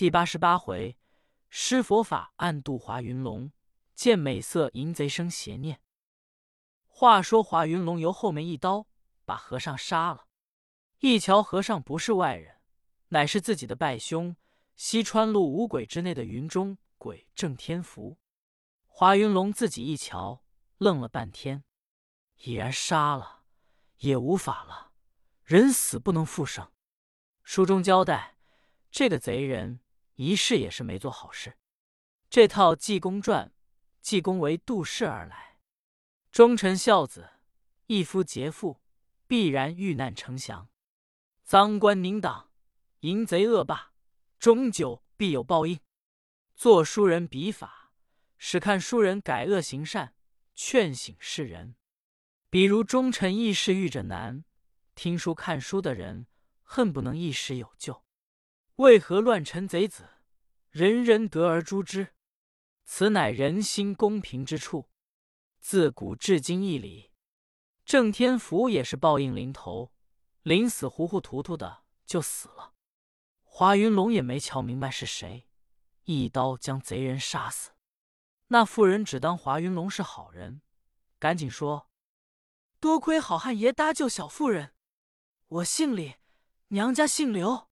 第八十八回，施佛法暗度华云龙，见美色淫贼生邪念。话说华云龙由后面一刀把和尚杀了。一瞧和尚不是外人，乃是自己的拜兄西川路五鬼之内的云中鬼郑天福。华云龙自己一瞧，愣了半天，已然杀了，也无法了。人死不能复生。书中交代，这个贼人一世也是没做好事。这套《济公传》，济公为度世而来，忠臣孝子，一夫劫妇，必然遇难成祥。赃官宁党，淫贼恶霸，终究必有报应。做书人笔法，使看书人改恶行善，劝醒世人。比如忠臣义士遇着难，听书看书的人恨不能一时有救。为何乱臣贼子，人人得而诛之？此乃人心公平之处。自古至今一理。郑天福也是报应临头。临死糊糊涂涂的就死了，华云龙也没瞧明白是谁，一刀将贼人杀死。那妇人只当华云龙是好人，赶紧说：“多亏好汉爷搭救小妇人，我姓李，娘家姓刘，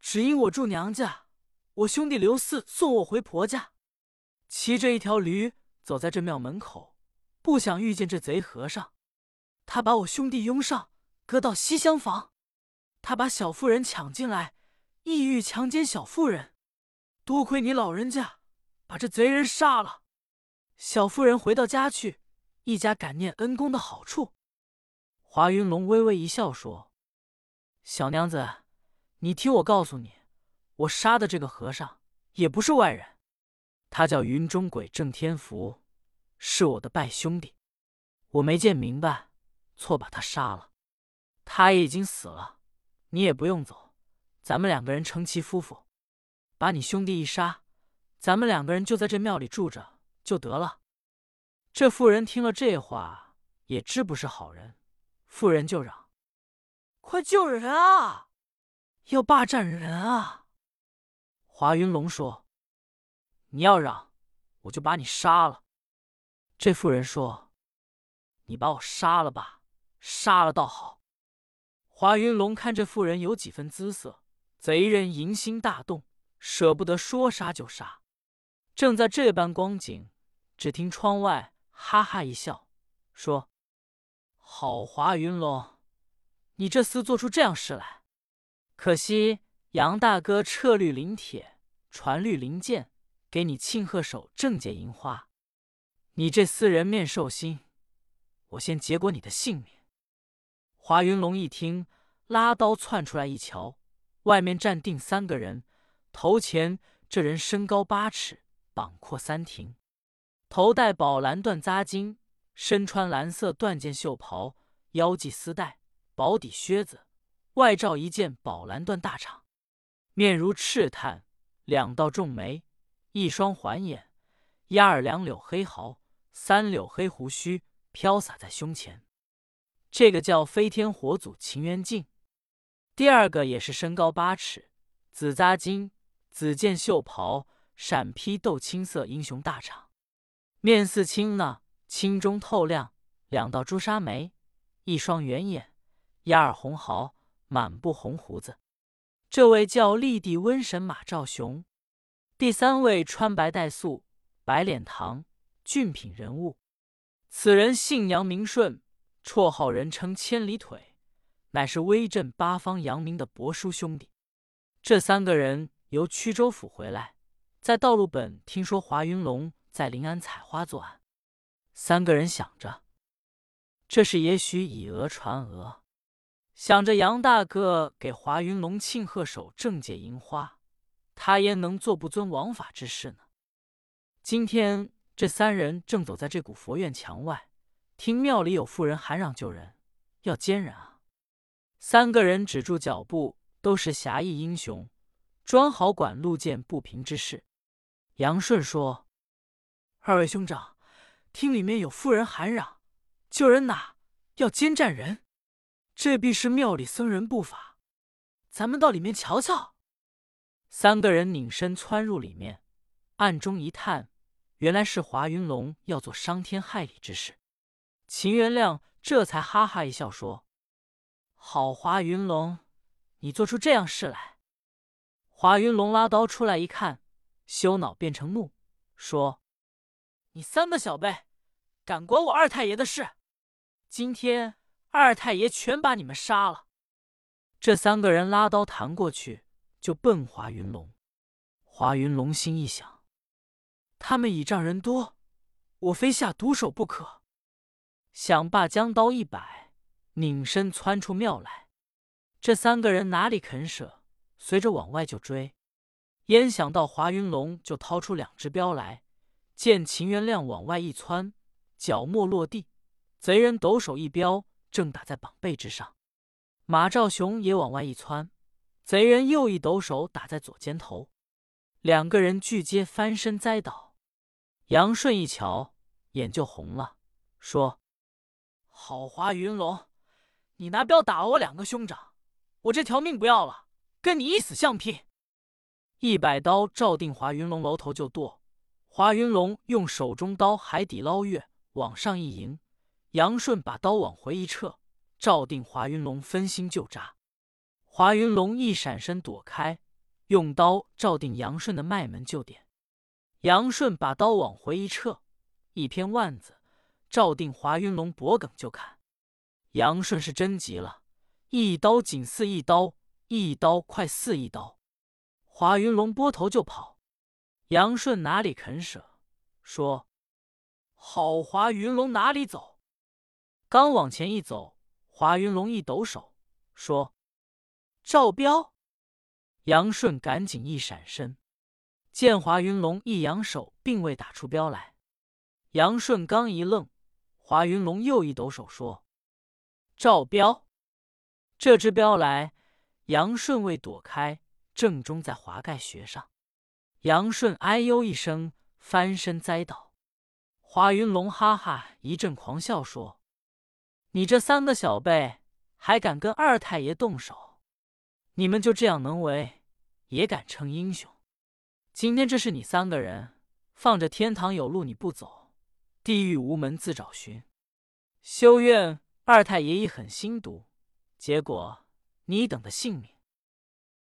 只因我住娘家，我兄弟刘四送我回婆家，骑着一条驴走在这庙门口，不想遇见这贼和尚，他把我兄弟拥上。”搁到西厢房，他把小妇人抢进来，意欲强奸小妇人。多亏你老人家把这贼人杀了。小妇人回到家去，一家感念恩公的好处。华云龙微微一笑说：“小娘子，你听我告诉你，我杀的这个和尚也不是外人，他叫云中鬼郑天福，是我的拜兄弟。我没见明白，错把他杀了。”他也已经死了，你也不用走，咱们两个人成其夫妇，把你兄弟一杀，咱们两个人就在这庙里住着就得了。这妇人听了这话，也知不是好人，妇人就嚷：“快救人啊！要霸占人啊！”华云龙说：“你要嚷，我就把你杀了。”这妇人说：“你把我杀了吧，杀了倒好。”华云龙看这妇人有几分姿色，贼人淫心大动，舍不得说杀就杀。正在这般光景，只听窗外哈哈一笑，说：“好华云龙，你这厮做出这样事来，可惜杨大哥撤绿林铁，传绿林剑，给你庆贺手正解银花。你这厮人面兽心，我先结果你的性命。”华云龙一听，拉刀窜出来一瞧，外面站定三个人。头前这人身高八尺，膀阔三庭，头戴宝蓝缎扎巾，身穿蓝色缎件袖袍，腰系丝带，薄底靴子，外罩一件宝蓝缎大氅。面如赤炭，两道重眉，一双环眼，压耳两绺黑毫，三绺黑胡须飘洒在胸前。这个叫飞天火祖秦元敬，第二个也是身高八尺，紫扎巾，紫箭袖袍，闪披豆青色英雄大氅，面似青呢，青中透亮，两道朱砂眉，一双圆眼，压耳红毫，满布红胡子。这位叫立地瘟神马兆雄，第三位穿白带素，白脸膛，俊品人物。此人姓杨名顺。绰号人称千里腿，乃是威震八方扬名的伯叔兄弟。这三个人由曲州府回来，在道路本听说华云龙在临安采花作案，三个人想着，这是也许以讹传讹，想着杨大哥给华云龙庆贺手正解银花，他焉能做不遵王法之事呢？今天这三人正走在这古佛院墙外。听庙里有妇人喊嚷救人，要奸人啊！三个人止住脚步，都是侠义英雄，专好管路见不平之事。杨顺说：“二位兄长，听里面有妇人喊嚷救人哪？要奸占人，这必是庙里僧人不法。咱们到里面瞧瞧。”三个人拧身窜入里面，暗中一探，原来是华云龙要做伤天害理之事。秦元亮这才哈哈一笑说：“好，华云龙，你做出这样事来。”华云龙拉刀出来一看，羞恼变成怒，说：“你三个小辈，敢管我二太爷的事！今天二太爷全把你们杀了！”这三个人拉刀弹过去，就奔华云龙。华云龙心一想，他们倚仗人多，我非下毒手不可。想罢，将刀一摆，拧身窜出庙来。这三个人哪里肯舍，随着往外就追。焉想到华云龙就掏出两只镖来，见秦元亮往外一窜，脚没落地，贼人抖手一镖，正打在膀背之上。马兆雄也往外一窜，贼人又一抖手打在左肩头，两个人俱皆翻身栽倒。杨顺一瞧，眼就红了，说：“好华云龙，你拿镖打了我两个兄长，我这条命不要了，跟你一死相拼！”一百刀照定华云龙楼头就剁。华云龙用手中刀海底捞月，往上一迎，杨顺把刀往回一撤。照定华云龙分心就扎，华云龙一闪身躲开，用刀照定杨顺的脉门就点。杨顺把刀往回一撤，一偏腕子，照定华云龙脖梗就砍。杨顺是真急了，一刀紧似一刀，一刀快似一刀。华云龙拨头就跑，杨顺哪里肯舍，说：“好华云龙哪里走？”刚往前一走。华云龙一抖手，说：“赵彪。”杨顺赶紧一闪身，见华云龙一扬手，并未打出镖来。杨顺刚一愣，华云龙又一抖手，说：“赵彪。”这支镖来，杨顺未躲开，正中在华盖穴上。杨顺哎呦一声，翻身栽倒。华云龙哈哈一阵狂笑，说。你这三个小辈还敢跟二太爷动手？你们就这样能为，也敢称英雄？今天这是你三个人放着天堂有路你不走，地狱无门自找寻。修院二太爷一狠心毒，结果你等的性命。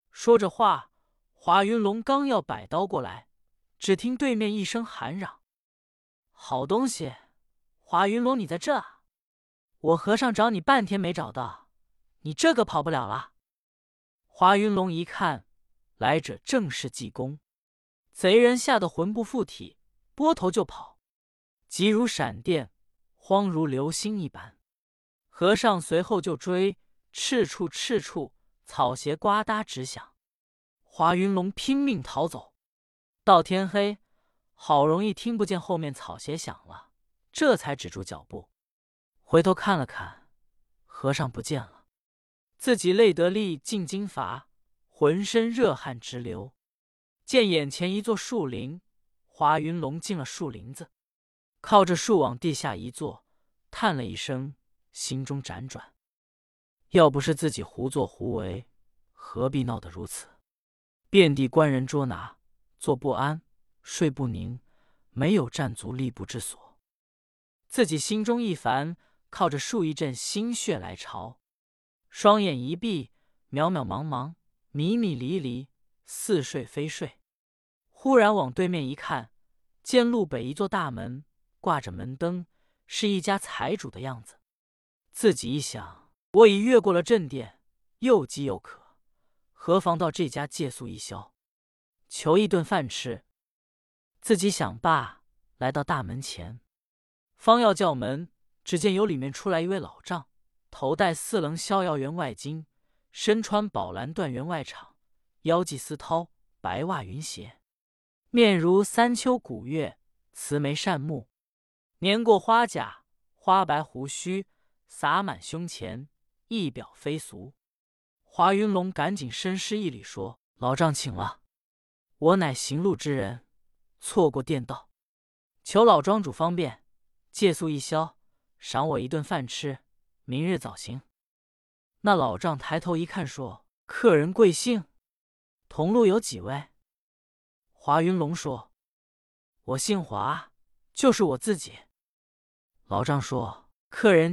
说着话，华云龙刚要摆刀过来，只听对面一声喊嚷：“好东西，华云龙，你在这啊！”我和尚找你半天没找到，你这个跑不了了。华云龙一看，来者正是济公，贼人吓得魂不附体，拨头就跑，急如闪电，慌如流星一般。和尚随后就追，赤处赤处，草鞋呱嗒直响。华云龙拼命逃走，到天黑，好容易听不见后面草鞋响了，这才止住脚步。回头看了看，和尚不见了，自己累得力尽筋乏，浑身热汗直流。见眼前一座树林，华云龙进了树林子，靠着树往地下一坐，叹了一声，心中辗转。要不是自己胡作胡为，何必闹得如此？遍地官人捉拿，坐不安，睡不宁，没有站足立不知所。自己心中一烦。靠着树一阵心血来潮，双眼一闭，渺渺茫茫，迷迷离离，似睡非睡。忽然往对面一看，见路北一座大门，挂着门灯，是一家财主的样子。自己一想，我已越过了正殿，又饥又渴，何妨到这家借宿一宵，求一顿饭吃？自己想罢，来到大门前，方要叫门。只见由里面出来一位老丈，头戴四棱逍遥员外巾，身穿宝蓝缎员外氅，腰系丝绦，白袜云鞋，面如三秋古月，慈眉善目，年过花甲，花白胡须洒满胸前，一表非俗。华云龙赶紧深施一礼，说：“老丈请了，我乃行路之人，错过店道，求老庄主方便借宿一宵。”赏我一顿饭吃，明日早行。那老丈抬头一看，说：“客人贵姓？”同路有几位？”华云龙说：“我姓华，就是我自己。”老丈说：“客人